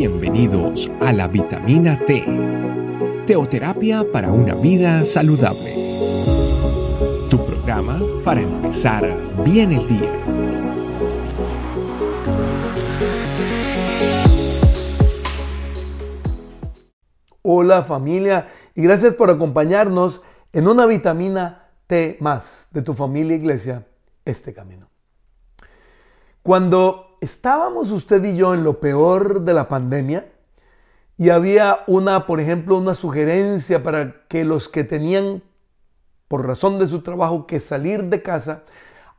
Bienvenidos a la vitamina T, teoterapia para una vida saludable. Tu programa para empezar bien el día. Hola familia y gracias por acompañarnos en una vitamina T más de tu familia iglesia, este camino. Cuando estábamos usted y yo en lo peor de la pandemia y había una, por ejemplo, una sugerencia para que los que tenían, por razón de su trabajo, que salir de casa,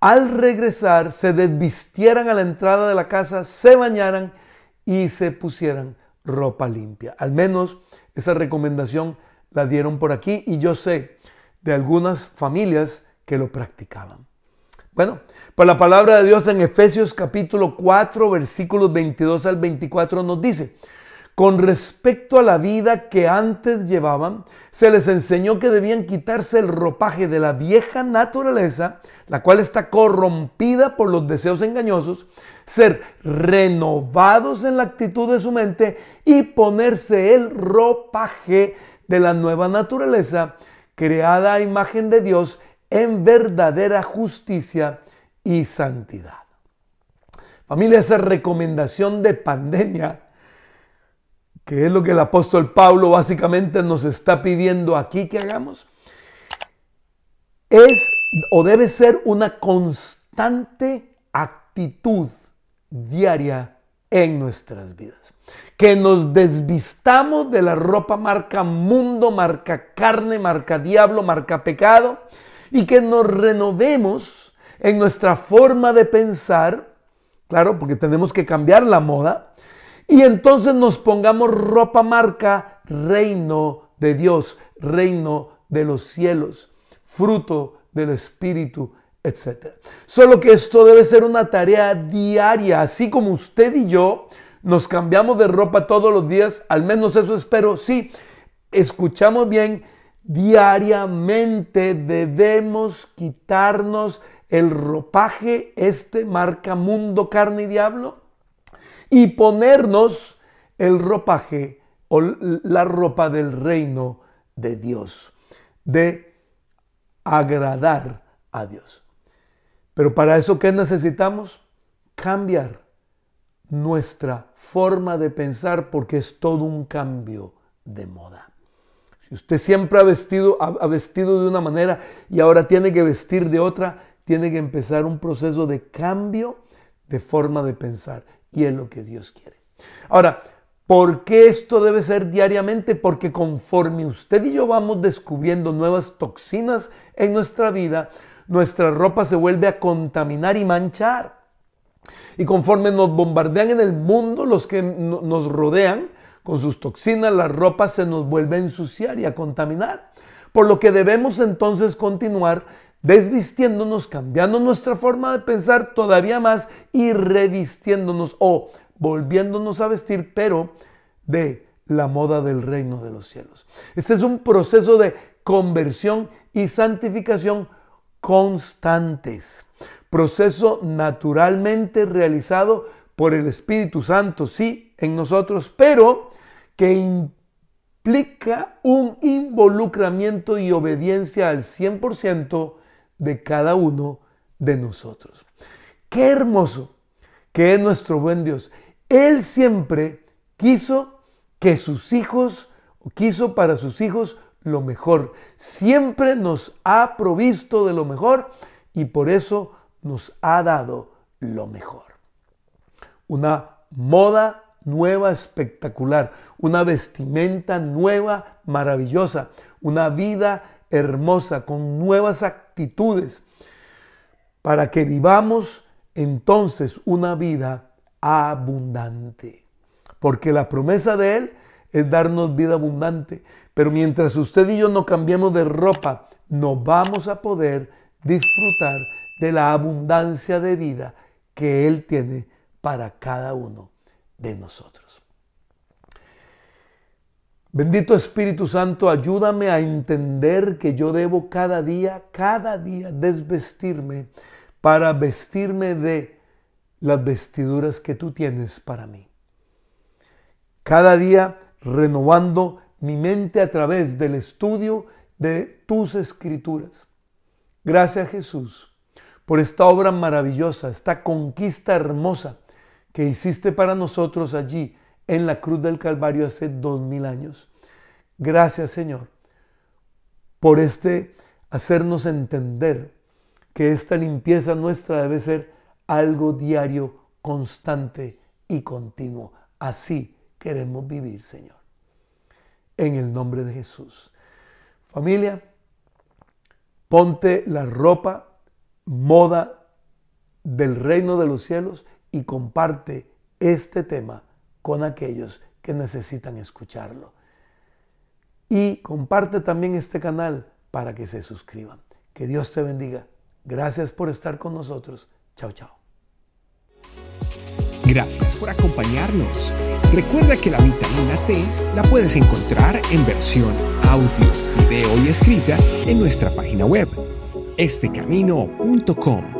al regresar se desvistieran a la entrada de la casa, se bañaran y se pusieran ropa limpia. Al menos esa recomendación la dieron por aquí y yo sé de algunas familias que lo practicaban. Bueno, pues la palabra de Dios en Efesios capítulo 4, versículos 22 al 24 nos dice, con respecto a la vida que antes llevaban, se les enseñó que debían quitarse el ropaje de la vieja naturaleza, la cual está corrompida por los deseos engañosos, ser renovados en la actitud de su mente y ponerse el ropaje de la nueva naturaleza, creada a imagen de Dios en verdadera justicia y santidad. Familia, esa recomendación de pandemia, que es lo que el apóstol Pablo básicamente nos está pidiendo aquí que hagamos, es o debe ser una constante actitud diaria en nuestras vidas. Que nos desvistamos de la ropa marca mundo, marca carne, marca diablo, marca pecado y que nos renovemos en nuestra forma de pensar, claro, porque tenemos que cambiar la moda, y entonces nos pongamos ropa marca reino de Dios, reino de los cielos, fruto del Espíritu, etc. Solo que esto debe ser una tarea diaria, así como usted y yo nos cambiamos de ropa todos los días, al menos eso espero, sí, escuchamos bien, diariamente debemos quitarnos el ropaje, este marca mundo, carne y diablo, y ponernos el ropaje o la ropa del reino de Dios, de agradar a Dios. Pero para eso, ¿qué necesitamos? Cambiar nuestra forma de pensar porque es todo un cambio de moda. Usted siempre ha vestido, ha, vestido de una manera y ahora tiene que vestir de otra, tiene que empezar un proceso de cambio de forma de pensar. Y es lo que Dios quiere. Ahora, ¿por qué esto debe ser diariamente? Porque conforme usted y yo vamos descubriendo nuevas toxinas en nuestra vida, nuestra ropa se vuelve a contaminar y manchar. Y conforme nos bombardean en el mundo los que nos rodean, con sus toxinas, la ropa se nos vuelve a ensuciar y a contaminar. Por lo que debemos entonces continuar desvistiéndonos, cambiando nuestra forma de pensar todavía más y revistiéndonos o volviéndonos a vestir, pero de la moda del reino de los cielos. Este es un proceso de conversión y santificación constantes. Proceso naturalmente realizado por el Espíritu Santo, sí, en nosotros, pero que implica un involucramiento y obediencia al 100% de cada uno de nosotros. Qué hermoso que es nuestro buen Dios. Él siempre quiso que sus hijos, quiso para sus hijos lo mejor. Siempre nos ha provisto de lo mejor y por eso nos ha dado lo mejor. Una moda nueva espectacular, una vestimenta nueva maravillosa, una vida hermosa con nuevas actitudes, para que vivamos entonces una vida abundante. Porque la promesa de Él es darnos vida abundante. Pero mientras usted y yo no cambiemos de ropa, no vamos a poder disfrutar de la abundancia de vida que Él tiene para cada uno de nosotros. Bendito Espíritu Santo, ayúdame a entender que yo debo cada día, cada día desvestirme para vestirme de las vestiduras que tú tienes para mí. cada día renovando mi mente a través del estudio de tus escrituras. Gracias Jesús por esta obra maravillosa, esta conquista hermosa que hiciste para nosotros allí en la cruz del Calvario hace dos mil años. Gracias Señor por este hacernos entender que esta limpieza nuestra debe ser algo diario, constante y continuo. Así queremos vivir, Señor. En el nombre de Jesús. Familia, ponte la ropa, moda del reino de los cielos y comparte este tema con aquellos que necesitan escucharlo. Y comparte también este canal para que se suscriban. Que Dios te bendiga. Gracias por estar con nosotros. Chao, chao. Gracias por acompañarnos. Recuerda que la vitamina T la puedes encontrar en versión audio, video y escrita en nuestra página web, estecamino.com.